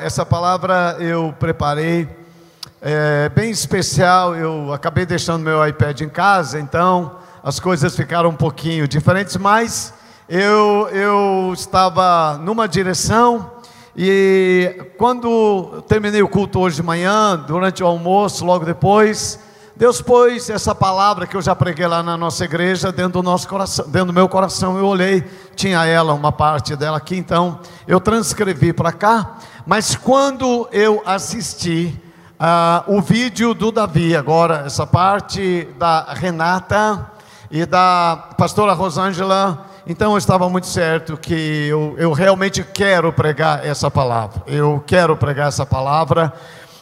Essa palavra eu preparei, é bem especial. Eu acabei deixando meu iPad em casa, então as coisas ficaram um pouquinho diferentes, mas eu, eu estava numa direção e quando terminei o culto hoje de manhã, durante o almoço, logo depois, Deus pôs essa palavra que eu já preguei lá na nossa igreja dentro do nosso coração, dentro do meu coração. Eu olhei, tinha ela, uma parte dela aqui, então eu transcrevi para cá. Mas quando eu assisti uh, o vídeo do Davi, agora, essa parte da Renata e da pastora Rosângela, então eu estava muito certo que eu, eu realmente quero pregar essa palavra. Eu quero pregar essa palavra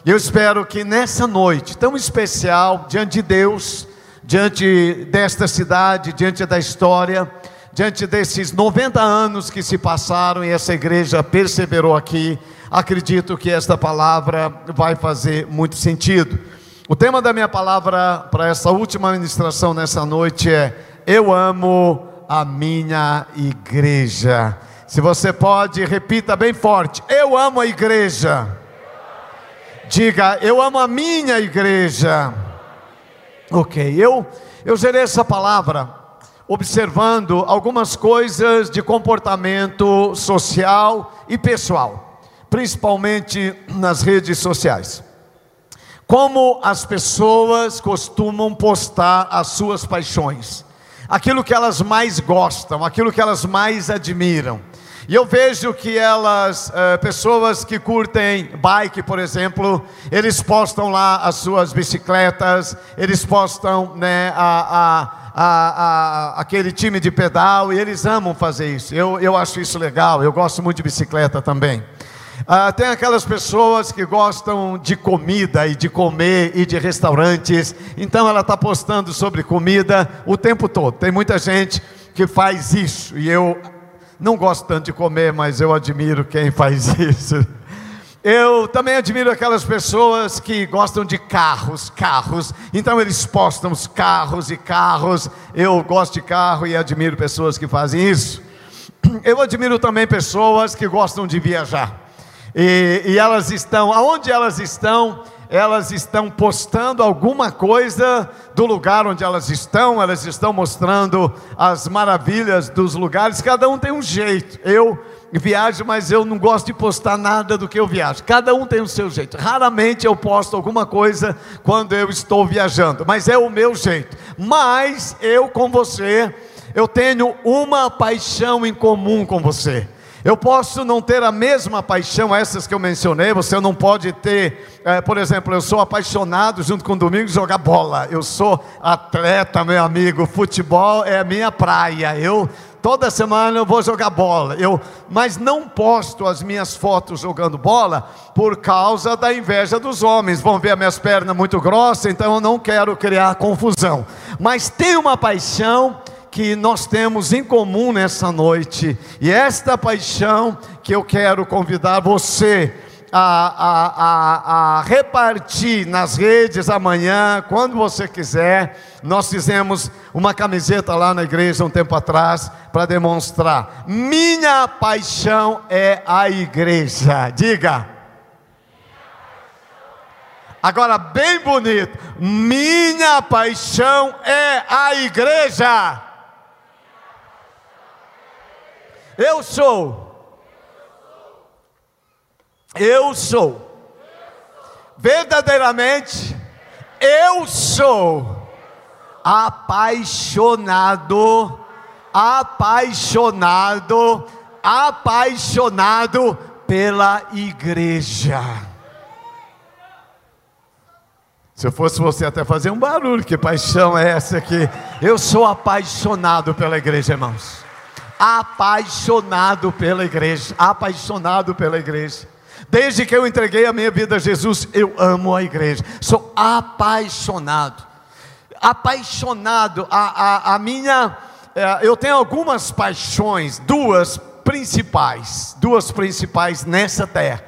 eu espero que nessa noite tão especial, diante de Deus, diante desta cidade, diante da história, diante desses 90 anos que se passaram e essa igreja perseverou aqui, acredito que esta palavra vai fazer muito sentido. O tema da minha palavra para essa última ministração nessa noite é: Eu amo a minha igreja. Se você pode, repita bem forte: Eu amo a igreja. Diga, eu amo a minha igreja. Ok, eu, eu gerei essa palavra observando algumas coisas de comportamento social e pessoal, principalmente nas redes sociais. Como as pessoas costumam postar as suas paixões, aquilo que elas mais gostam, aquilo que elas mais admiram. E eu vejo que elas, é, pessoas que curtem bike, por exemplo, eles postam lá as suas bicicletas, eles postam né, a, a, a, aquele time de pedal e eles amam fazer isso. Eu, eu acho isso legal, eu gosto muito de bicicleta também. Ah, tem aquelas pessoas que gostam de comida e de comer e de restaurantes, então ela está postando sobre comida o tempo todo. Tem muita gente que faz isso e eu não gosto tanto de comer, mas eu admiro quem faz isso. Eu também admiro aquelas pessoas que gostam de carros, carros. Então eles postam os carros e carros. Eu gosto de carro e admiro pessoas que fazem isso. Eu admiro também pessoas que gostam de viajar. E, e elas estão, aonde elas estão, elas estão postando alguma coisa do lugar onde elas estão, elas estão mostrando as maravilhas dos lugares, cada um tem um jeito. Eu viajo, mas eu não gosto de postar nada do que eu viajo. Cada um tem o seu jeito. Raramente eu posto alguma coisa quando eu estou viajando, mas é o meu jeito. Mas eu com você, eu tenho uma paixão em comum com você. Eu posso não ter a mesma paixão, essas que eu mencionei, você não pode ter, é, por exemplo, eu sou apaixonado junto com o Domingos jogar bola. Eu sou atleta, meu amigo, futebol é a minha praia. Eu toda semana eu vou jogar bola. Eu, mas não posto as minhas fotos jogando bola por causa da inveja dos homens. Vão ver as minhas pernas muito grossas, então eu não quero criar confusão. Mas tem uma paixão que nós temos em comum nessa noite, e esta paixão que eu quero convidar você a, a, a, a, repartir nas redes amanhã, quando você quiser. Nós fizemos uma camiseta lá na igreja um tempo atrás para demonstrar: minha paixão é a igreja. Diga. Agora, bem bonito: minha paixão é a igreja. Eu sou. Eu sou. Verdadeiramente, eu sou apaixonado, apaixonado, apaixonado pela igreja. Se eu fosse você, até fazer um barulho, que paixão é essa aqui? Eu sou apaixonado pela igreja, irmãos apaixonado pela igreja, apaixonado pela igreja. Desde que eu entreguei a minha vida a Jesus, eu amo a igreja, sou apaixonado. Apaixonado, a, a, a minha, é, eu tenho algumas paixões, duas principais, duas principais nessa terra,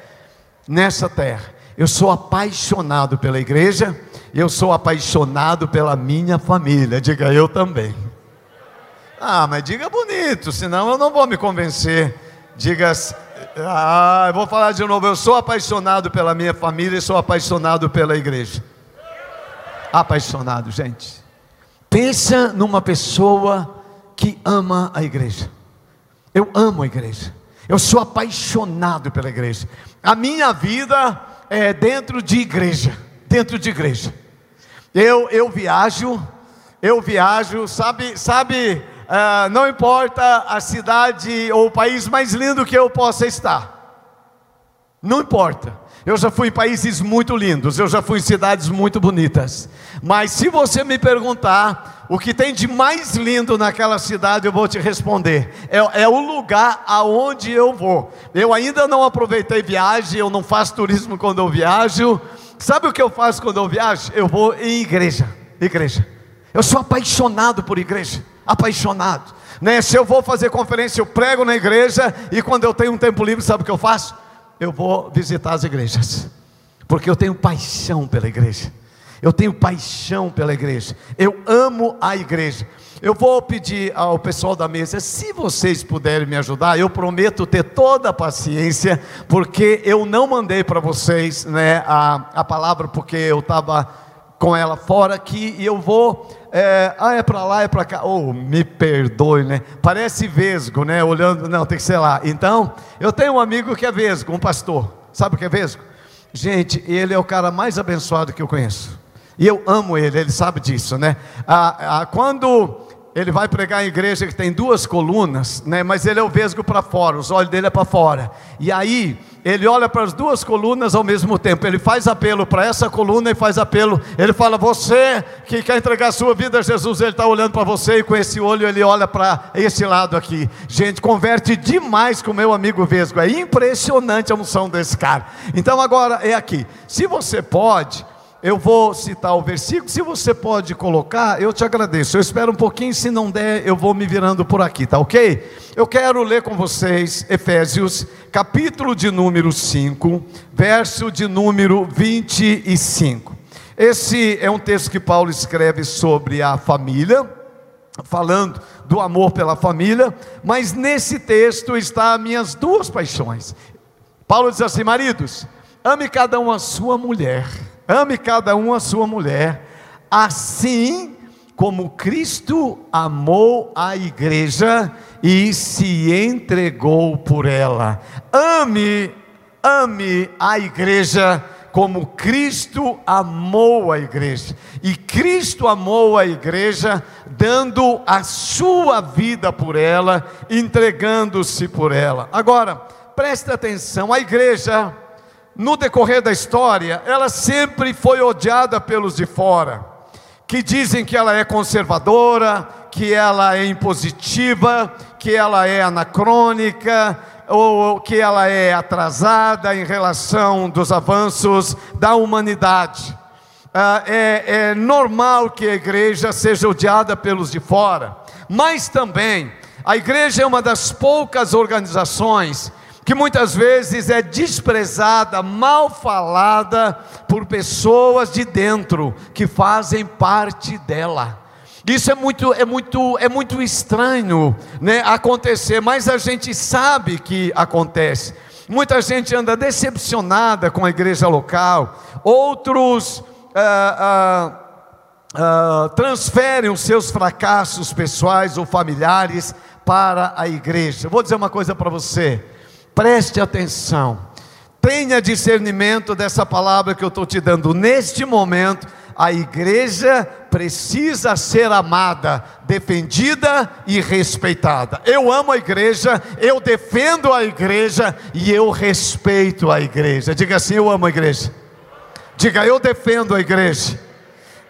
nessa terra. Eu sou apaixonado pela igreja, eu sou apaixonado pela minha família, diga eu também. Ah, mas diga bonito, senão eu não vou me convencer. Diga, Ah, eu vou falar de novo. Eu sou apaixonado pela minha família e sou apaixonado pela igreja. Apaixonado, gente. Pensa numa pessoa que ama a igreja. Eu amo a igreja. Eu sou apaixonado pela igreja. A minha vida é dentro de igreja, dentro de igreja. Eu eu viajo, eu viajo, sabe, sabe, uh, não importa a cidade ou o país mais lindo que eu possa estar. Não importa. Eu já fui em países muito lindos, eu já fui em cidades muito bonitas. Mas se você me perguntar o que tem de mais lindo naquela cidade, eu vou te responder. É, é o lugar aonde eu vou. Eu ainda não aproveitei viagem, eu não faço turismo quando eu viajo. Sabe o que eu faço quando eu viajo? Eu vou em igreja. Igreja. Eu sou apaixonado por igreja. Apaixonado. Né? Se eu vou fazer conferência, eu prego na igreja. E quando eu tenho um tempo livre, sabe o que eu faço? eu vou visitar as igrejas, porque eu tenho paixão pela igreja. Eu tenho paixão pela igreja. Eu amo a igreja. Eu vou pedir ao pessoal da mesa, se vocês puderem me ajudar, eu prometo ter toda a paciência, porque eu não mandei para vocês né, a, a palavra, porque eu estava com ela fora aqui, e eu vou é, ah, é para lá, é para cá. Oh, me perdoe, né? Parece vesgo, né? Olhando, não, tem que ser lá. Então, eu tenho um amigo que é vesgo, um pastor. Sabe o que é vesgo? Gente, ele é o cara mais abençoado que eu conheço. E eu amo ele, ele sabe disso, né? Ah, ah, quando ele vai pregar em igreja que tem duas colunas, né? Mas ele é o vesgo para fora, os olhos dele é para fora. E aí ele olha para as duas colunas ao mesmo tempo. Ele faz apelo para essa coluna e faz apelo. Ele fala: Você que quer entregar sua vida a Jesus, ele está olhando para você e com esse olho ele olha para esse lado aqui. Gente, converte demais com o meu amigo Vesgo. É impressionante a unção desse cara. Então agora é aqui. Se você pode eu vou citar o versículo, se você pode colocar, eu te agradeço. Eu espero um pouquinho, se não der, eu vou me virando por aqui, tá ok? Eu quero ler com vocês Efésios, capítulo de número 5, verso de número 25. Esse é um texto que Paulo escreve sobre a família, falando do amor pela família, mas nesse texto está minhas duas paixões. Paulo diz assim: maridos, ame cada um a sua mulher Ame cada um a sua mulher, assim como Cristo amou a igreja e se entregou por ela. Ame, ame a igreja como Cristo amou a igreja. E Cristo amou a igreja dando a sua vida por ela, entregando-se por ela. Agora, preste atenção, a igreja no decorrer da história, ela sempre foi odiada pelos de fora, que dizem que ela é conservadora, que ela é impositiva, que ela é anacrônica, ou que ela é atrasada em relação dos avanços da humanidade. Ah, é, é normal que a igreja seja odiada pelos de fora, mas também a igreja é uma das poucas organizações que muitas vezes é desprezada, mal falada por pessoas de dentro que fazem parte dela. Isso é muito, é muito, é muito estranho, né, acontecer, mas a gente sabe que acontece. Muita gente anda decepcionada com a igreja local, outros ah, ah, ah, transferem os seus fracassos pessoais ou familiares para a igreja. Vou dizer uma coisa para você Preste atenção. Tenha discernimento dessa palavra que eu estou te dando. Neste momento, a igreja precisa ser amada, defendida e respeitada. Eu amo a igreja, eu defendo a igreja e eu respeito a igreja. Diga assim: eu amo a igreja. Diga, eu defendo a igreja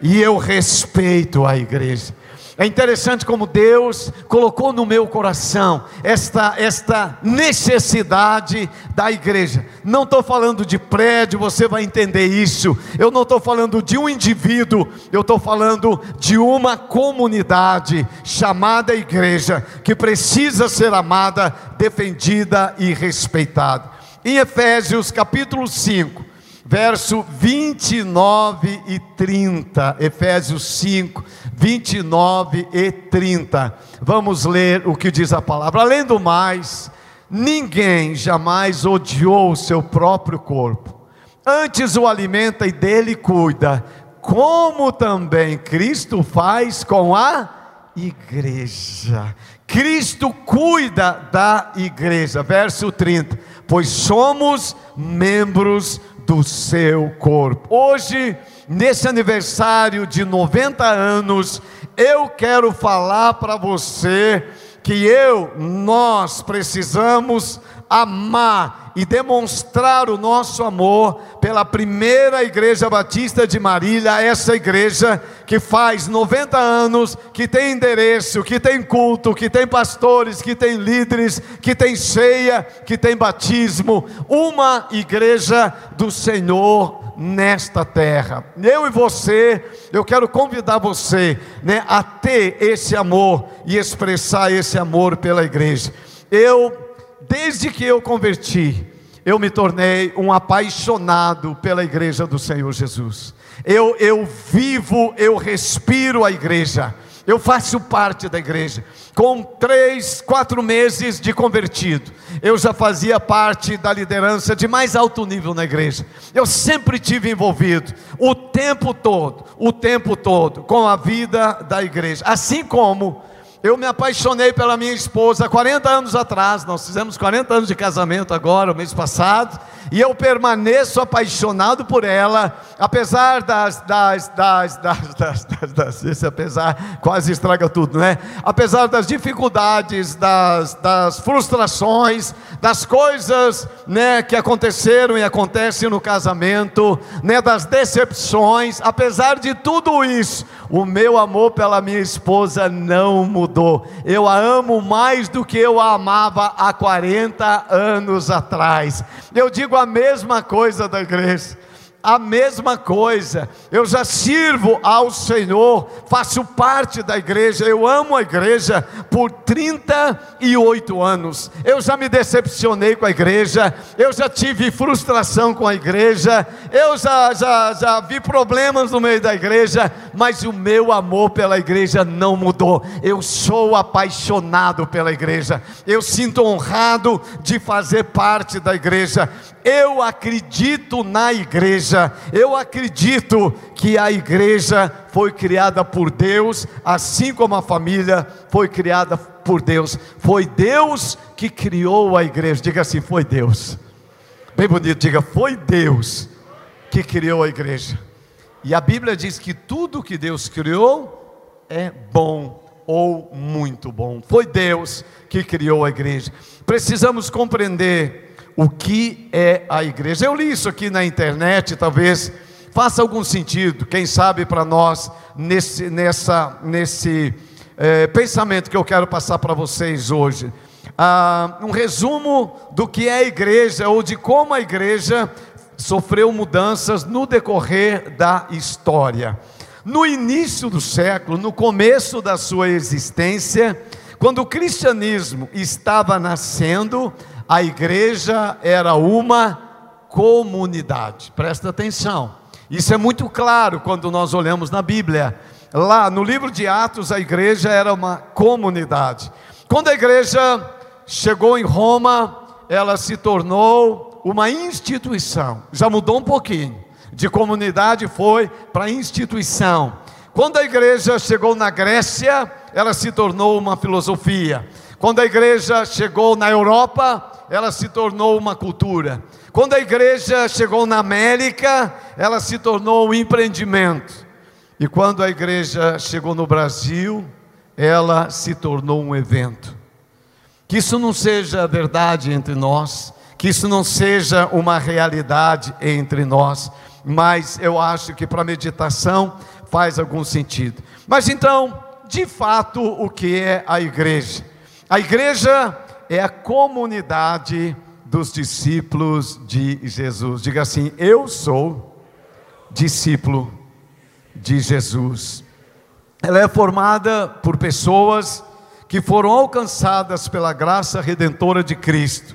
e eu respeito a igreja. É interessante como Deus colocou no meu coração esta, esta necessidade da igreja. Não estou falando de prédio, você vai entender isso. Eu não estou falando de um indivíduo, eu estou falando de uma comunidade chamada igreja, que precisa ser amada, defendida e respeitada. Em Efésios capítulo 5, verso 29 e 30, Efésios 5, 29 e 30. Vamos ler o que diz a palavra. Além do mais, Ninguém jamais odiou o seu próprio corpo, antes o alimenta e dele cuida, como também Cristo faz com a igreja. Cristo cuida da igreja. Verso 30. Pois somos membros do seu corpo. Hoje, nesse aniversário de 90 anos, eu quero falar para você que eu, nós precisamos amar e demonstrar o nosso amor pela primeira igreja batista de Marília, essa igreja que faz 90 anos, que tem endereço, que tem culto, que tem pastores, que tem líderes, que tem ceia, que tem batismo, uma igreja do Senhor nesta terra. Eu e você, eu quero convidar você, né, a ter esse amor e expressar esse amor pela igreja. Eu desde que eu converti, eu me tornei um apaixonado pela igreja do Senhor Jesus. Eu, eu vivo, eu respiro a igreja. Eu faço parte da igreja. Com três, quatro meses de convertido, eu já fazia parte da liderança de mais alto nível na igreja. Eu sempre tive envolvido, o tempo todo, o tempo todo, com a vida da igreja. Assim como eu me apaixonei pela minha esposa 40 anos atrás, nós fizemos 40 anos de casamento agora, o mês passado, e eu permaneço apaixonado por ela, apesar das, das, das, das, das, das, das apesar quase estraga tudo, né? Apesar das dificuldades, das, das frustrações, das coisas, né, que aconteceram e acontecem no casamento, né, das decepções, apesar de tudo isso, o meu amor pela minha esposa não mudou. Eu a amo mais do que eu a amava há 40 anos atrás. Eu digo a mesma coisa da igreja a mesma coisa. Eu já sirvo ao Senhor, faço parte da igreja, eu amo a igreja por 38 anos. Eu já me decepcionei com a igreja, eu já tive frustração com a igreja, eu já, já, já vi problemas no meio da igreja, mas o meu amor pela igreja não mudou. Eu sou apaixonado pela igreja, eu sinto honrado de fazer parte da igreja. Eu acredito na igreja, eu acredito que a igreja foi criada por Deus, assim como a família foi criada por Deus. Foi Deus que criou a igreja. Diga assim: foi Deus. Bem bonito, diga: foi Deus que criou a igreja. E a Bíblia diz que tudo que Deus criou é bom ou muito bom. Foi Deus que criou a igreja. Precisamos compreender o que é a igreja. Eu li isso aqui na internet, talvez faça algum sentido, quem sabe para nós, nesse, nessa, nesse é, pensamento que eu quero passar para vocês hoje. Ah, um resumo do que é a igreja, ou de como a igreja sofreu mudanças no decorrer da história. No início do século, no começo da sua existência, quando o cristianismo estava nascendo, a igreja era uma comunidade. Presta atenção. Isso é muito claro quando nós olhamos na Bíblia. Lá no livro de Atos, a igreja era uma comunidade. Quando a igreja chegou em Roma, ela se tornou uma instituição. Já mudou um pouquinho. De comunidade foi para instituição. Quando a igreja chegou na Grécia, ela se tornou uma filosofia. Quando a igreja chegou na Europa, ela se tornou uma cultura. Quando a igreja chegou na América, ela se tornou um empreendimento. E quando a igreja chegou no Brasil, ela se tornou um evento. Que isso não seja verdade entre nós, que isso não seja uma realidade entre nós, mas eu acho que para meditação faz algum sentido. Mas então, de fato, o que é a igreja? A igreja é a comunidade dos discípulos de Jesus. Diga assim: Eu sou discípulo de Jesus. Ela é formada por pessoas que foram alcançadas pela graça redentora de Cristo.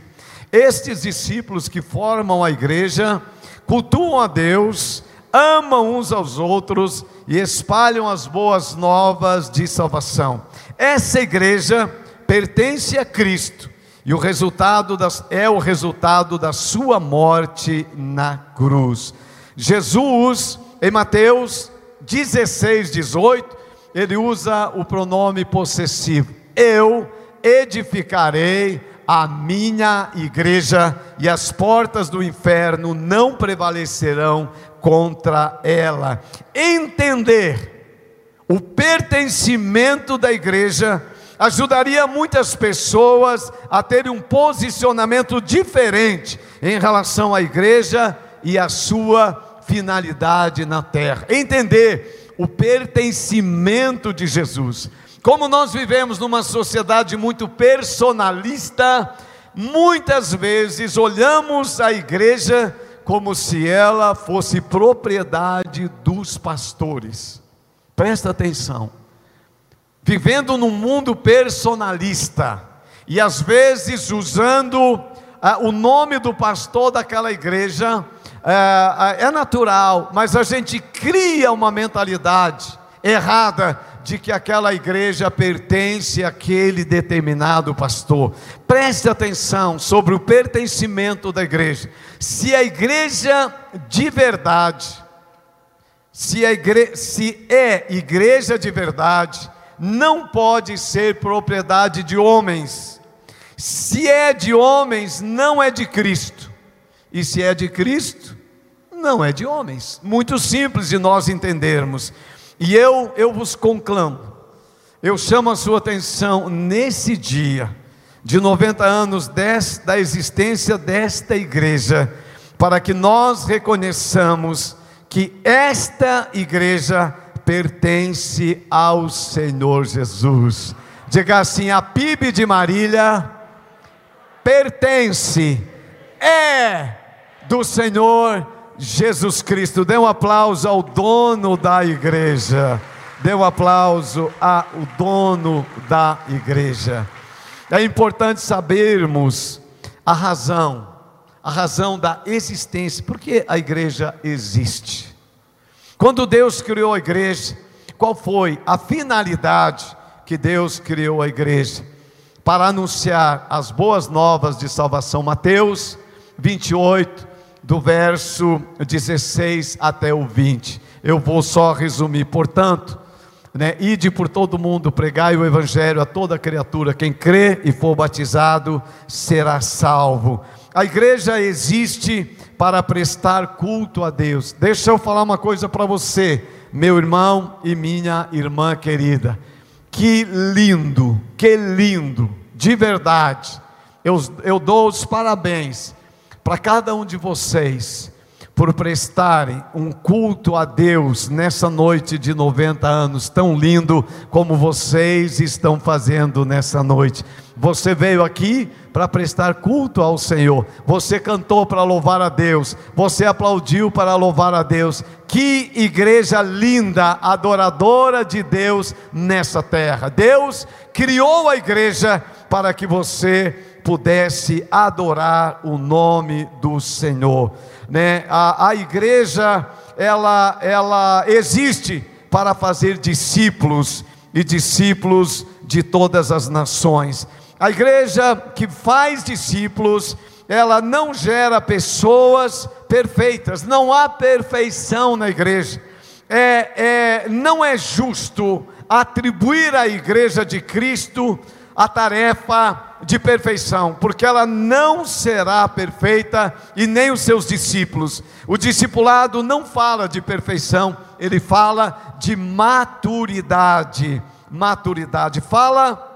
Estes discípulos que formam a igreja cultuam a Deus, amam uns aos outros e espalham as boas novas de salvação. Essa igreja pertence a Cristo E o resultado das, é o resultado da sua morte na cruz. Jesus, em Mateus 16, 18, ele usa o pronome possessivo. Eu edificarei a minha igreja e as portas do inferno não prevalecerão contra ela. Entender o pertencimento da igreja ajudaria muitas pessoas a terem um posicionamento diferente em relação à igreja e à sua finalidade na terra. Entender o pertencimento de Jesus. Como nós vivemos numa sociedade muito personalista, muitas vezes olhamos a igreja como se ela fosse propriedade dos pastores. Presta atenção. Vivendo num mundo personalista e às vezes usando ah, o nome do pastor daquela igreja, ah, é natural, mas a gente cria uma mentalidade errada de que aquela igreja pertence àquele determinado pastor. Preste atenção sobre o pertencimento da igreja. Se a igreja de verdade, se, igre se é igreja de verdade, não pode ser propriedade de homens. Se é de homens, não é de Cristo. E se é de Cristo, não é de homens. Muito simples de nós entendermos. E eu, eu vos conclamo, eu chamo a sua atenção nesse dia de 90 anos des, da existência desta igreja, para que nós reconheçamos que esta igreja pertence ao Senhor Jesus. Diga assim: a PIB de Marília pertence, é do Senhor Jesus Cristo. Dê um aplauso ao dono da igreja. Dê um aplauso ao dono da igreja. É importante sabermos a razão, a razão da existência, porque a igreja existe. Quando Deus criou a igreja, qual foi a finalidade que Deus criou a igreja? Para anunciar as boas novas de salvação. Mateus 28, do verso 16 até o 20. Eu vou só resumir, portanto, né, ide por todo mundo, pregai o evangelho a toda criatura, quem crê e for batizado será salvo. A igreja existe para prestar culto a Deus. Deixa eu falar uma coisa para você, meu irmão e minha irmã querida. Que lindo, que lindo, de verdade. Eu, eu dou os parabéns para cada um de vocês por prestarem um culto a Deus nessa noite de 90 anos, tão lindo como vocês estão fazendo nessa noite. Você veio aqui para prestar culto ao Senhor, você cantou para louvar a Deus, você aplaudiu para louvar a Deus. Que igreja linda, adoradora de Deus nessa terra. Deus criou a igreja para que você pudesse adorar o nome do Senhor. Né? A, a igreja, ela, ela existe para fazer discípulos e discípulos de todas as nações. A igreja que faz discípulos, ela não gera pessoas perfeitas, não há perfeição na igreja. É, é, não é justo atribuir à igreja de Cristo a tarefa de perfeição, porque ela não será perfeita e nem os seus discípulos. O discipulado não fala de perfeição, ele fala de maturidade. Maturidade fala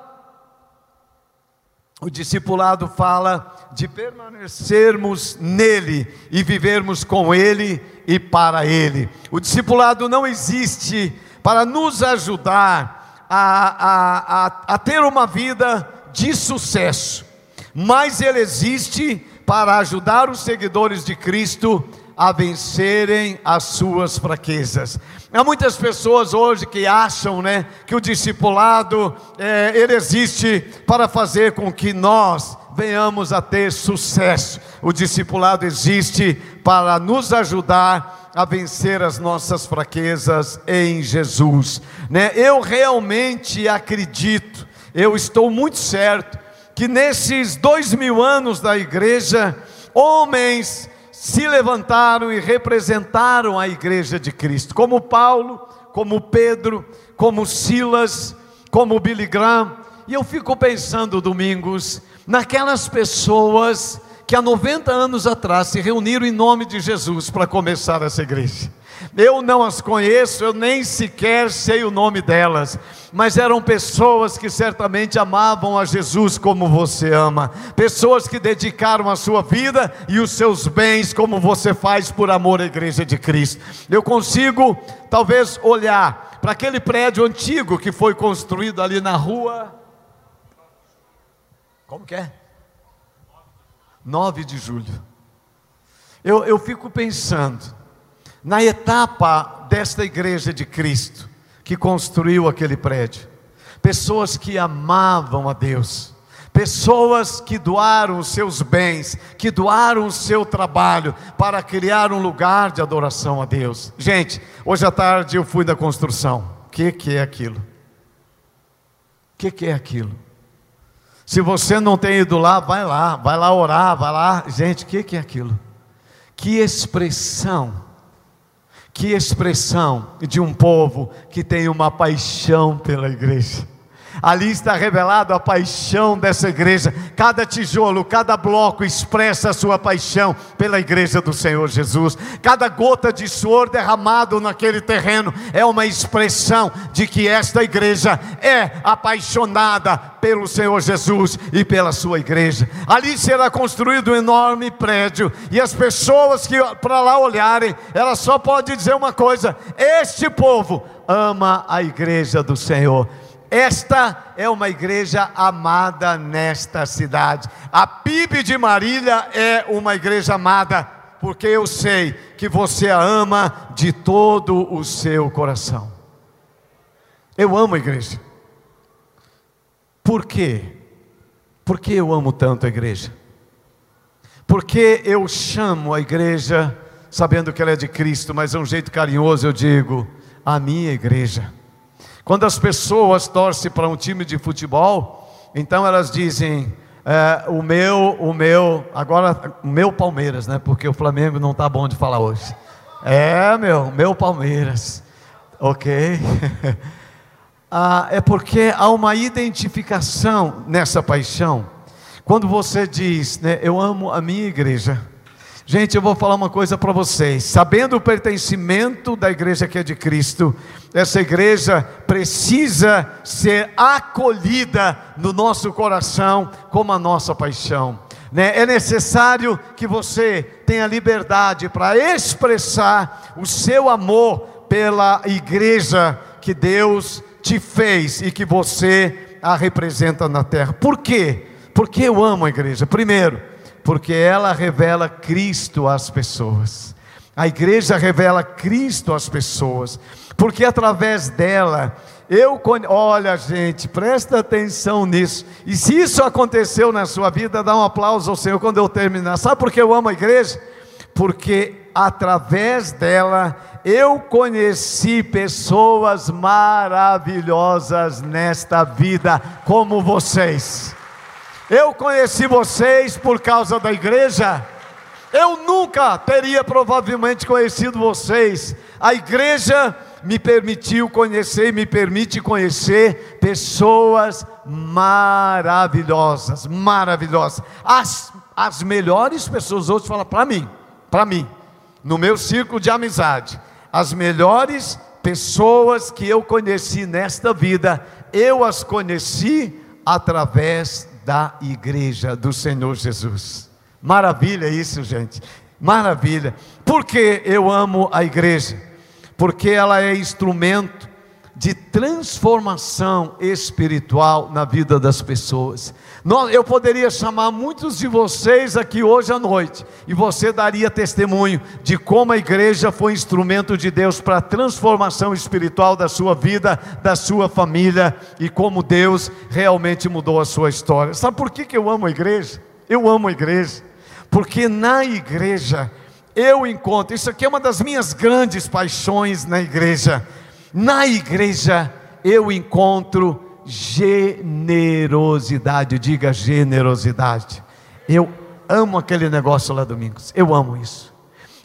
o discipulado fala de permanecermos nele e vivermos com ele e para ele. O discipulado não existe para nos ajudar a, a, a, a ter uma vida de sucesso, mas ele existe para ajudar os seguidores de Cristo a vencerem as suas fraquezas. Há muitas pessoas hoje que acham, né, que o discipulado é, ele existe para fazer com que nós venhamos a ter sucesso. O discipulado existe para nos ajudar a vencer as nossas fraquezas em Jesus. Né? Eu realmente acredito, eu estou muito certo que nesses dois mil anos da igreja, homens se levantaram e representaram a igreja de Cristo, como Paulo, como Pedro, como Silas, como Billy Graham. E eu fico pensando, domingos, naquelas pessoas que há 90 anos atrás se reuniram em nome de Jesus para começar essa igreja. Eu não as conheço, eu nem sequer sei o nome delas, mas eram pessoas que certamente amavam a Jesus como você ama, pessoas que dedicaram a sua vida e os seus bens como você faz por amor à igreja de Cristo. Eu consigo, talvez, olhar para aquele prédio antigo que foi construído ali na rua. Como que é? 9 de julho. Eu, eu fico pensando, na etapa desta igreja de Cristo, que construiu aquele prédio, pessoas que amavam a Deus, pessoas que doaram os seus bens, que doaram o seu trabalho para criar um lugar de adoração a Deus. Gente, hoje à tarde eu fui na construção. O que, que é aquilo? O que, que é aquilo? Se você não tem ido lá, vai lá, vai lá orar, vai lá. Gente, o que, que é aquilo? Que expressão que expressão de um povo que tem uma paixão pela igreja. Ali está revelado a paixão dessa igreja. Cada tijolo, cada bloco expressa a sua paixão pela igreja do Senhor Jesus. Cada gota de suor derramado naquele terreno é uma expressão de que esta igreja é apaixonada pelo Senhor Jesus e pela sua igreja. Ali será construído um enorme prédio e as pessoas que para lá olharem, elas só podem dizer uma coisa: este povo ama a igreja do Senhor. Esta é uma igreja amada nesta cidade. A PIB de Marília é uma igreja amada, porque eu sei que você a ama de todo o seu coração. Eu amo a igreja. Por quê? Por que eu amo tanto a igreja? Porque eu chamo a igreja, sabendo que ela é de Cristo, mas é um jeito carinhoso eu digo, a minha igreja. Quando as pessoas torcem para um time de futebol, então elas dizem: é, o meu, o meu, agora o meu Palmeiras, né? Porque o Flamengo não está bom de falar hoje. É, meu, meu Palmeiras, ok? ah, é porque há uma identificação nessa paixão. Quando você diz, né, eu amo a minha igreja, Gente, eu vou falar uma coisa para vocês. Sabendo o pertencimento da igreja que é de Cristo, essa igreja precisa ser acolhida no nosso coração como a nossa paixão. Né? É necessário que você tenha liberdade para expressar o seu amor pela igreja que Deus te fez e que você a representa na terra. Por quê? Porque eu amo a igreja. Primeiro, porque ela revela Cristo às pessoas. A igreja revela Cristo às pessoas, porque através dela eu olha gente, presta atenção nisso. E se isso aconteceu na sua vida, dá um aplauso ao Senhor quando eu terminar. Sabe por que eu amo a igreja? Porque através dela eu conheci pessoas maravilhosas nesta vida, como vocês. Eu conheci vocês por causa da igreja. Eu nunca teria provavelmente conhecido vocês. A igreja me permitiu conhecer e me permite conhecer pessoas maravilhosas, maravilhosas. As, as melhores pessoas, outros falam para mim, para mim, no meu círculo de amizade, as melhores pessoas que eu conheci nesta vida, eu as conheci através da igreja do Senhor Jesus. Maravilha isso, gente. Maravilha. Porque eu amo a igreja? Porque ela é instrumento de transformação espiritual na vida das pessoas. Eu poderia chamar muitos de vocês aqui hoje à noite, e você daria testemunho de como a igreja foi instrumento de Deus para a transformação espiritual da sua vida, da sua família, e como Deus realmente mudou a sua história. Sabe por que, que eu amo a igreja? Eu amo a igreja, porque na igreja eu encontro, isso aqui é uma das minhas grandes paixões na igreja na igreja eu encontro generosidade. Diga generosidade. Eu amo aquele negócio lá domingos. Eu amo isso.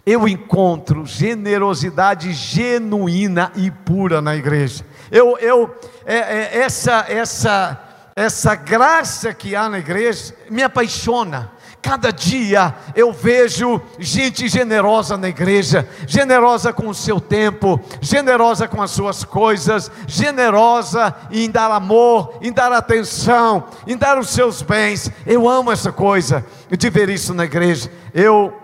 Eu encontro generosidade genuína e pura na igreja. Eu, eu, é, é, essa, essa, essa graça que há na igreja me apaixona. Cada dia eu vejo gente generosa na igreja, generosa com o seu tempo, generosa com as suas coisas, generosa em dar amor, em dar atenção, em dar os seus bens. Eu amo essa coisa de ver isso na igreja. Eu,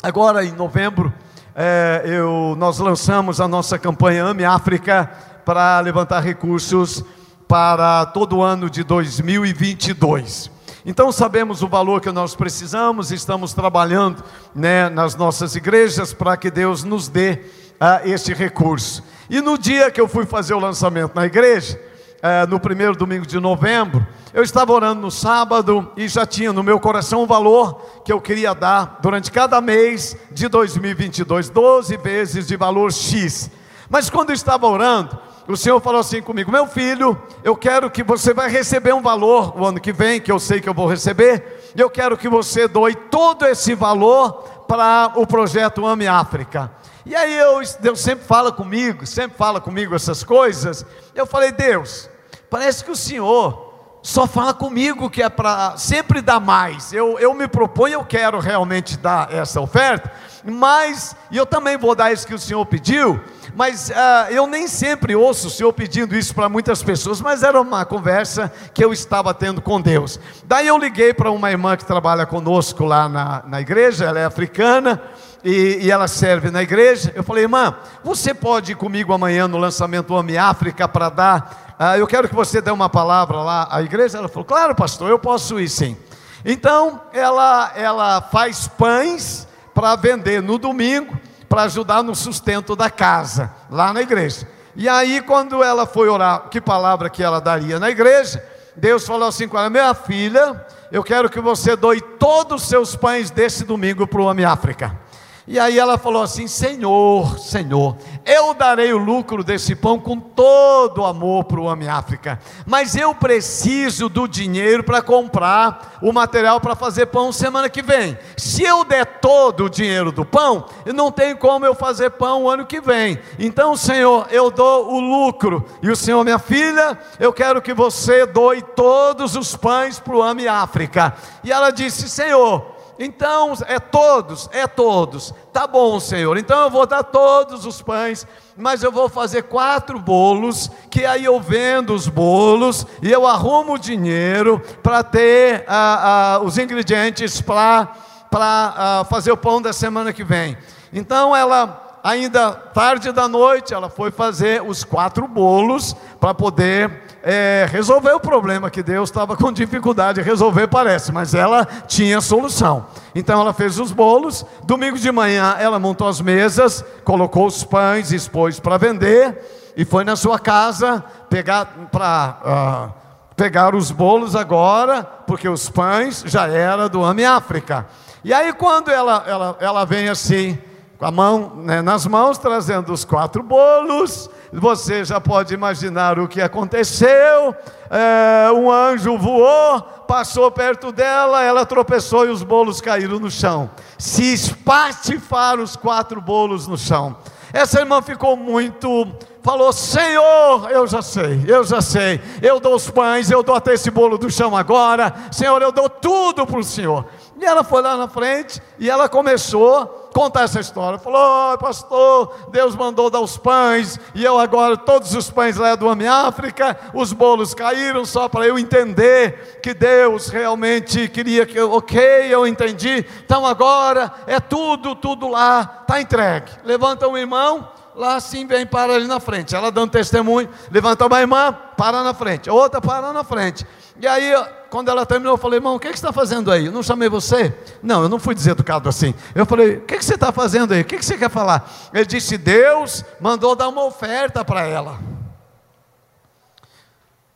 agora em novembro, é, eu, nós lançamos a nossa campanha Ame África para levantar recursos para todo o ano de 2022. Então sabemos o valor que nós precisamos, estamos trabalhando né, nas nossas igrejas para que Deus nos dê uh, esse recurso. E no dia que eu fui fazer o lançamento na igreja, uh, no primeiro domingo de novembro, eu estava orando no sábado e já tinha no meu coração o valor que eu queria dar durante cada mês de 2022, 12 vezes de valor X. Mas quando eu estava orando, o Senhor falou assim comigo: Meu filho, eu quero que você vai receber um valor o ano que vem, que eu sei que eu vou receber, e eu quero que você doe todo esse valor para o projeto Ame África. E aí eu, Deus sempre fala comigo, sempre fala comigo essas coisas. Eu falei, Deus, parece que o Senhor só fala comigo que é para sempre dar mais. Eu, eu me proponho, eu quero realmente dar essa oferta, mas, e eu também vou dar isso que o Senhor pediu, mas uh, eu nem sempre ouço o Senhor pedindo isso para muitas pessoas, mas era uma conversa que eu estava tendo com Deus. Daí eu liguei para uma irmã que trabalha conosco lá na, na igreja, ela é africana, e, e, ela serve na igreja. Eu falei, irmã, você pode ir comigo amanhã no lançamento Homem África para dar. Uh, eu quero que você dê uma palavra lá à igreja. Ela falou, claro, pastor, eu posso ir sim. Então, ela, ela faz pães para vender no domingo para ajudar no sustento da casa, lá na igreja. E aí, quando ela foi orar, que palavra que ela daria na igreja, Deus falou assim com ela: Minha filha, eu quero que você doe todos os seus pães desse domingo para o Homem África. E aí ela falou assim: Senhor, Senhor, eu darei o lucro desse pão com todo o amor para o Homem África, mas eu preciso do dinheiro para comprar o material para fazer pão semana que vem. Se eu der todo o dinheiro do pão, não tem como eu fazer pão o ano que vem. Então, Senhor, eu dou o lucro. E o Senhor, minha filha, eu quero que você doe todos os pães para o Homem África. E ela disse: Senhor, então, é todos, é todos. Tá bom, Senhor. Então eu vou dar todos os pães, mas eu vou fazer quatro bolos, que aí eu vendo os bolos e eu arrumo o dinheiro para ter ah, ah, os ingredientes para ah, fazer o pão da semana que vem. Então ela, ainda tarde da noite, ela foi fazer os quatro bolos para poder é, resolver o problema que Deus estava com dificuldade de resolver, parece, mas ela tinha solução. Então ela fez os bolos, domingo de manhã ela montou as mesas, colocou os pães, expôs para vender e foi na sua casa pegar para uh, ah, pegar os bolos agora, porque os pães já era do Ame África. E aí quando ela, ela, ela vem assim, com a mão né, nas mãos, trazendo os quatro bolos, você já pode imaginar o que aconteceu. É, um anjo voou, passou perto dela, ela tropeçou e os bolos caíram no chão. Se espatifaram os quatro bolos no chão. Essa irmã ficou muito, falou: Senhor, eu já sei, eu já sei, eu dou os pães, eu dou até esse bolo do chão agora, Senhor, eu dou tudo para o Senhor. E ela foi lá na frente e ela começou a contar essa história. Falou: oh, pastor, Deus mandou dar os pães, e eu agora, todos os pães lá do Ame África, os bolos caíram só para eu entender que Deus realmente queria que eu, ok, eu entendi. Então agora é tudo, tudo lá, está entregue. Levanta um irmão, lá assim vem para ali na frente. Ela dando testemunho, levanta uma irmã, para na frente, outra para na frente. E aí, quando ela terminou, eu falei, irmão, o que, é que você está fazendo aí? Eu não chamei você? Não, eu não fui deseducado assim. Eu falei, o que, é que você está fazendo aí? O que, é que você quer falar? Ele disse, Deus mandou dar uma oferta para ela.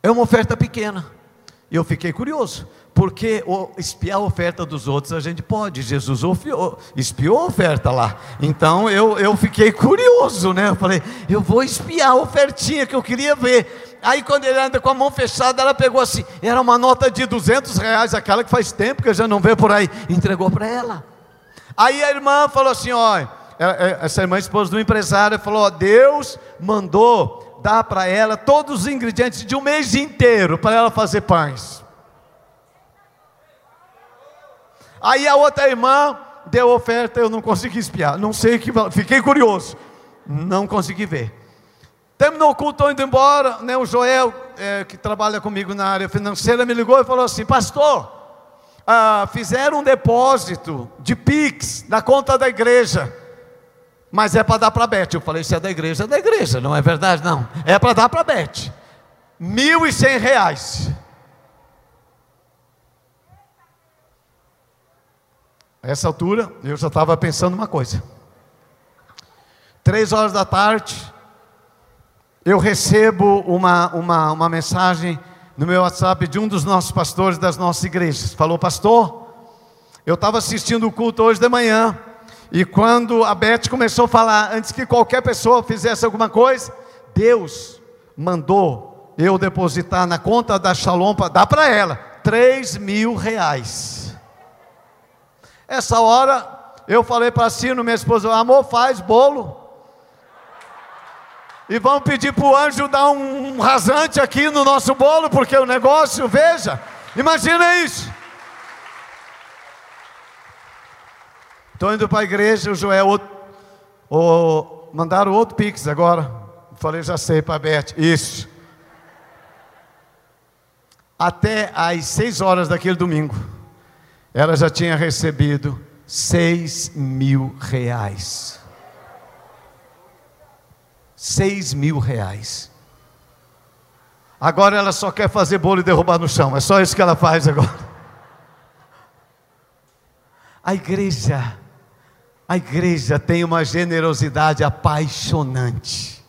É uma oferta pequena. E eu fiquei curioso, porque espiar a oferta dos outros a gente pode. Jesus espiou a oferta lá. Então eu, eu fiquei curioso, né? Eu falei, eu vou espiar a ofertinha que eu queria ver. Aí quando ele anda com a mão fechada, ela pegou assim, era uma nota de 200 reais, aquela que faz tempo que eu já não vê por aí, entregou para ela. Aí a irmã falou assim, ó, essa irmã esposa do empresário falou, ó, Deus mandou dar para ela todos os ingredientes de um mês inteiro para ela fazer pães. Aí a outra irmã deu oferta, eu não consegui espiar, não sei que, fiquei curioso, não consegui ver. Terminou o culto, indo embora. Né, o Joel, é, que trabalha comigo na área financeira, me ligou e falou assim: Pastor, ah, fizeram um depósito de Pix na conta da igreja, mas é para dar para a Beth. Eu falei: Se é da igreja, é da igreja, não é verdade? Não, é para dar para a Beth. Mil e cem reais. A essa altura, eu já estava pensando uma coisa. Três horas da tarde, eu recebo uma, uma, uma mensagem no meu WhatsApp de um dos nossos pastores das nossas igrejas. Falou, pastor, eu estava assistindo o culto hoje de manhã, e quando a Beth começou a falar, antes que qualquer pessoa fizesse alguma coisa, Deus mandou eu depositar na conta da Shalom para dar para ela três mil reais. Essa hora eu falei para a Cino, minha esposa, amor, faz bolo. E vamos pedir para o anjo dar um rasante aqui no nosso bolo, porque o negócio, veja, imagina isso. Estou indo para a igreja, o Joel, outro, o, mandaram outro pix agora. Falei, já sei, para a Beth, isso. Até às seis horas daquele domingo, ela já tinha recebido seis mil reais. 6 mil reais. Agora ela só quer fazer bolo e derrubar no chão, é só isso que ela faz agora. A igreja, a igreja tem uma generosidade apaixonante.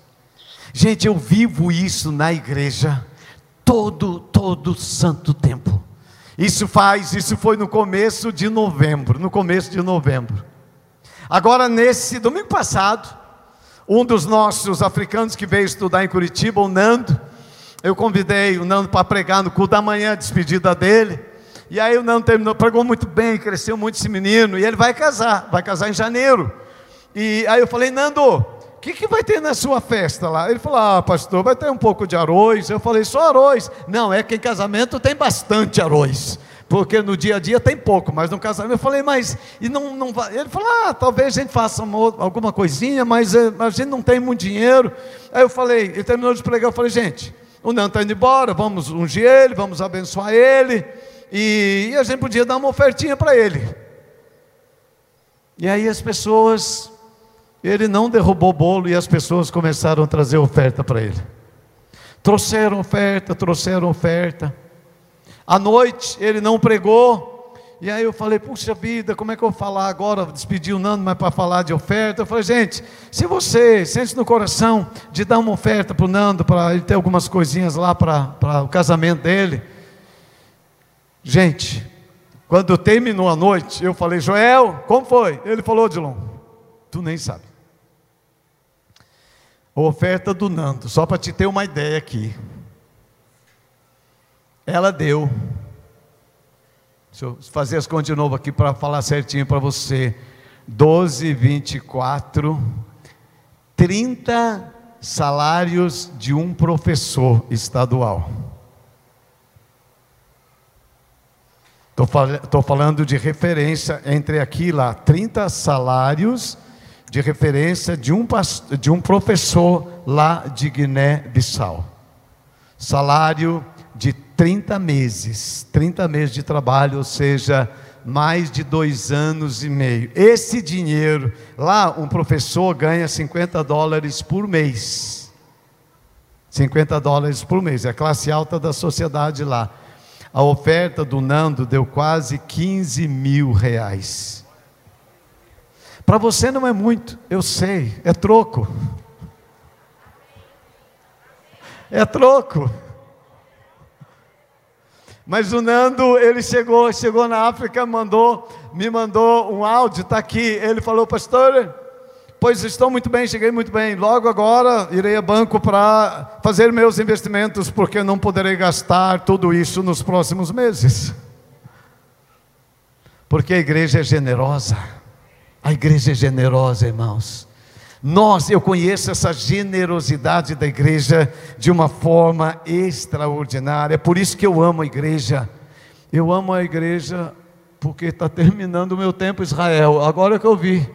Gente, eu vivo isso na igreja todo, todo santo tempo. Isso faz, isso foi no começo de novembro, no começo de novembro. Agora nesse domingo passado, um dos nossos africanos que veio estudar em Curitiba, o Nando, eu convidei o Nando para pregar no culto da manhã, despedida dele. E aí o Nando terminou, pregou muito bem, cresceu muito esse menino, e ele vai casar, vai casar em janeiro. E aí eu falei, Nando, o que, que vai ter na sua festa lá? Ele falou, ah, pastor, vai ter um pouco de arroz. Eu falei, só arroz. Não, é que em casamento tem bastante arroz porque no dia a dia tem pouco, mas no casamento eu falei, mas e não, não vai. Ele falou, ah, talvez a gente faça uma, alguma coisinha, mas eh, a gente não tem muito dinheiro. Aí eu falei, ele terminou de pregar, eu falei, gente, o Nando está indo embora, vamos ungir ele, vamos abençoar ele, e, e a gente podia dar uma ofertinha para ele. E aí as pessoas, ele não derrubou o bolo e as pessoas começaram a trazer oferta para ele. Trouxeram oferta, trouxeram oferta. À noite ele não pregou. E aí eu falei, puxa vida, como é que eu vou falar agora? Despedi o Nando, mas para falar de oferta. Eu falei, gente, se você sente no coração de dar uma oferta para o Nando, para ele ter algumas coisinhas lá para, o casamento dele. Gente, quando terminou a noite, eu falei, Joel, como foi? Ele falou, Dilon, tu nem sabe. A oferta do Nando, só para te ter uma ideia aqui. Ela deu. Deixa eu fazer as contas de novo aqui para falar certinho para você. 12, 24, 30 salários de um professor estadual. Estou falando de referência entre aqui e lá, 30 salários de referência de um, de um professor lá de Guiné-Bissau. Salário de 30 meses, 30 meses de trabalho, ou seja, mais de dois anos e meio. Esse dinheiro, lá um professor ganha 50 dólares por mês. 50 dólares por mês, é a classe alta da sociedade lá. A oferta do Nando deu quase 15 mil reais. Para você não é muito, eu sei, é troco. É troco. Mas o Nando, ele chegou, chegou na África, mandou, me mandou um áudio, está aqui. Ele falou, pastor, Pois estou muito bem, cheguei muito bem. Logo agora irei a banco para fazer meus investimentos, porque não poderei gastar tudo isso nos próximos meses. Porque a igreja é generosa. A igreja é generosa, irmãos. Nós, eu conheço essa generosidade da igreja de uma forma extraordinária. É por isso que eu amo a igreja. Eu amo a igreja porque está terminando o meu tempo Israel. Agora que eu vi.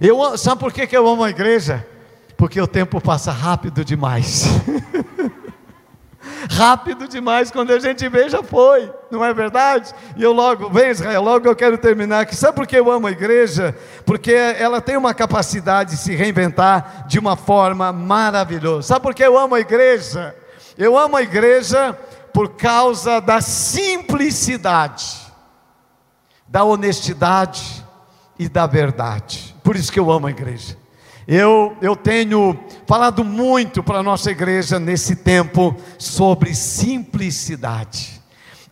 Eu, sabe por que, que eu amo a igreja? Porque o tempo passa rápido demais. rápido demais, quando a gente vê, já foi, não é verdade? E eu logo, vem Israel, logo eu quero terminar aqui. Sabe por que eu amo a igreja? Porque ela tem uma capacidade de se reinventar de uma forma maravilhosa. Sabe por que eu amo a igreja? Eu amo a igreja por causa da simplicidade, da honestidade e da verdade. Por isso que eu amo a igreja. Eu, eu tenho falado muito para a nossa igreja nesse tempo sobre simplicidade.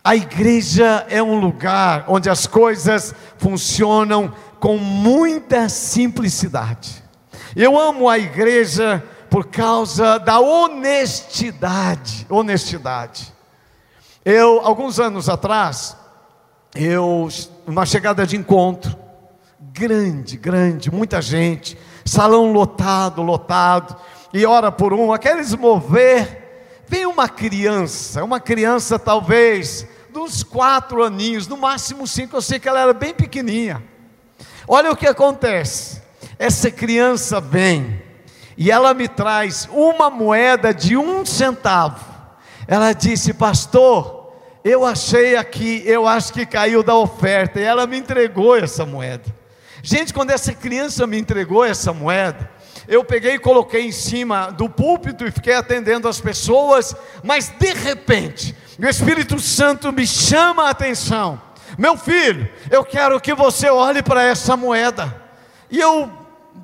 A igreja é um lugar onde as coisas funcionam com muita simplicidade. Eu amo a igreja por causa da honestidade. Honestidade. Eu, alguns anos atrás, eu, uma chegada de encontro, grande, grande, muita gente, salão lotado, lotado, e hora por um, aqueles mover, vem uma criança, uma criança talvez dos quatro aninhos, no máximo cinco, eu sei que ela era bem pequenininha. Olha o que acontece, essa criança vem, e ela me traz uma moeda de um centavo, ela disse, pastor, eu achei aqui, eu acho que caiu da oferta, e ela me entregou essa moeda. Gente, quando essa criança me entregou essa moeda, eu peguei e coloquei em cima do púlpito e fiquei atendendo as pessoas, mas de repente, o Espírito Santo me chama a atenção. Meu filho, eu quero que você olhe para essa moeda. E eu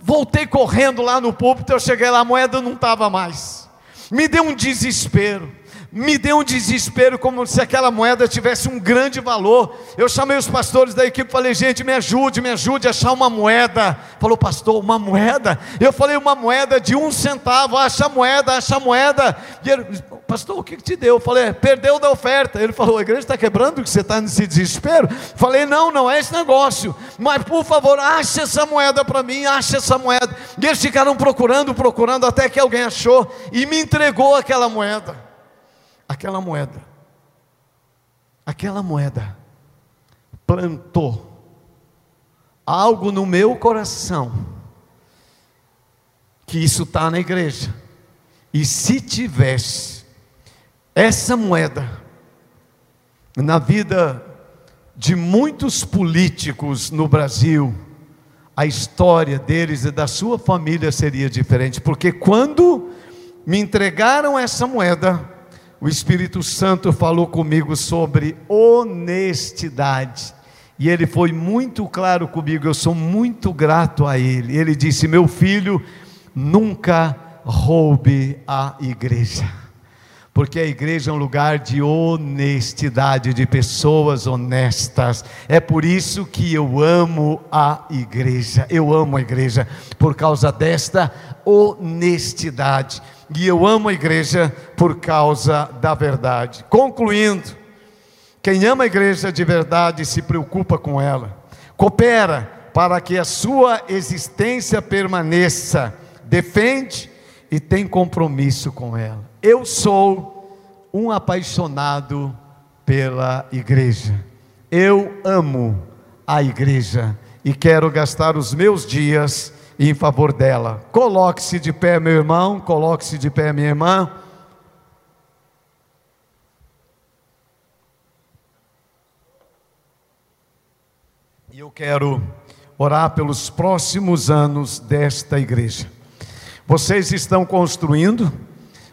voltei correndo lá no púlpito, eu cheguei lá, a moeda não estava mais. Me deu um desespero me deu um desespero, como se aquela moeda tivesse um grande valor. Eu chamei os pastores da equipe, falei, gente, me ajude, me ajude a achar uma moeda. Falou, pastor, uma moeda? Eu falei, uma moeda de um centavo, acha moeda, acha moeda. E ele, pastor, o que, te deu? Eu falei, é, perdeu da oferta. Ele falou, a igreja está quebrando, que você está nesse desespero? Falei, não, não é esse negócio, mas por favor, ache essa moeda para mim, ache essa moeda. E eles ficaram procurando, procurando, até que alguém achou e me entregou aquela moeda aquela moeda, aquela moeda plantou algo no meu coração, que isso está na igreja, e se tivesse essa moeda na vida de muitos políticos no Brasil, a história deles e da sua família seria diferente, porque quando me entregaram essa moeda, o Espírito Santo falou comigo sobre honestidade. E ele foi muito claro comigo, eu sou muito grato a ele. Ele disse: Meu filho, nunca roube a igreja, porque a igreja é um lugar de honestidade, de pessoas honestas. É por isso que eu amo a igreja, eu amo a igreja, por causa desta honestidade e eu amo a igreja por causa da verdade. Concluindo, quem ama a igreja de verdade se preocupa com ela, coopera para que a sua existência permaneça, defende e tem compromisso com ela. Eu sou um apaixonado pela igreja. Eu amo a igreja e quero gastar os meus dias em favor dela. Coloque-se de pé, meu irmão, coloque-se de pé, minha irmã. E eu quero orar pelos próximos anos desta igreja. Vocês estão construindo,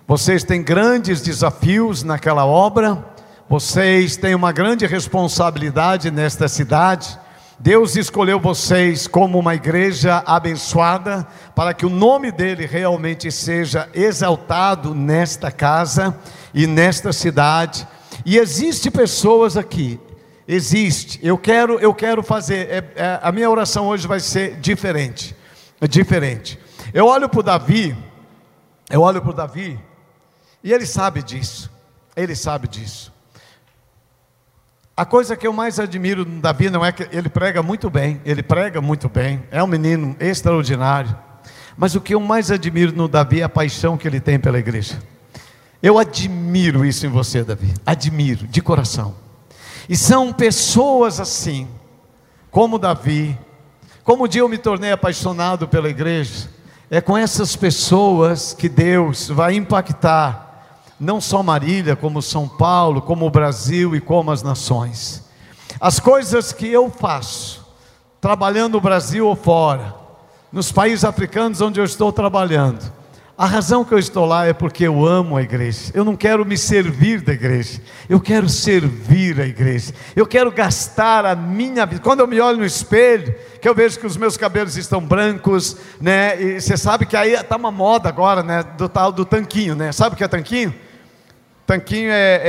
vocês têm grandes desafios naquela obra, vocês têm uma grande responsabilidade nesta cidade. Deus escolheu vocês como uma igreja abençoada, para que o nome dele realmente seja exaltado nesta casa e nesta cidade. E existe pessoas aqui, existe. Eu quero, eu quero fazer. É, é, a minha oração hoje vai ser diferente, é diferente. Eu olho para o Davi, eu olho para o Davi, e ele sabe disso, ele sabe disso. A coisa que eu mais admiro no Davi não é que ele prega muito bem, ele prega muito bem, é um menino extraordinário. Mas o que eu mais admiro no Davi é a paixão que ele tem pela igreja. Eu admiro isso em você, Davi, admiro, de coração. E são pessoas assim, como Davi, como o dia eu me tornei apaixonado pela igreja, é com essas pessoas que Deus vai impactar, não só Marília, como São Paulo, como o Brasil e como as nações. As coisas que eu faço, trabalhando no Brasil ou fora, nos países africanos onde eu estou trabalhando, a razão que eu estou lá é porque eu amo a igreja. Eu não quero me servir da igreja. Eu quero servir a igreja. Eu quero gastar a minha vida. Quando eu me olho no espelho, que eu vejo que os meus cabelos estão brancos, né? E você sabe que aí está uma moda agora, né? Do tal do tanquinho, né? Sabe o que é tanquinho? Tanquinho é,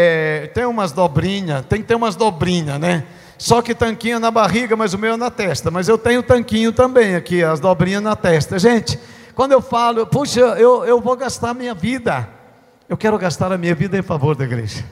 é tem umas dobrinhas, tem que ter umas dobrinhas, né? Só que tanquinho é na barriga, mas o meu é na testa. Mas eu tenho tanquinho também aqui, as dobrinhas na testa. Gente, quando eu falo, puxa, eu, eu vou gastar minha vida, eu quero gastar a minha vida em favor da igreja.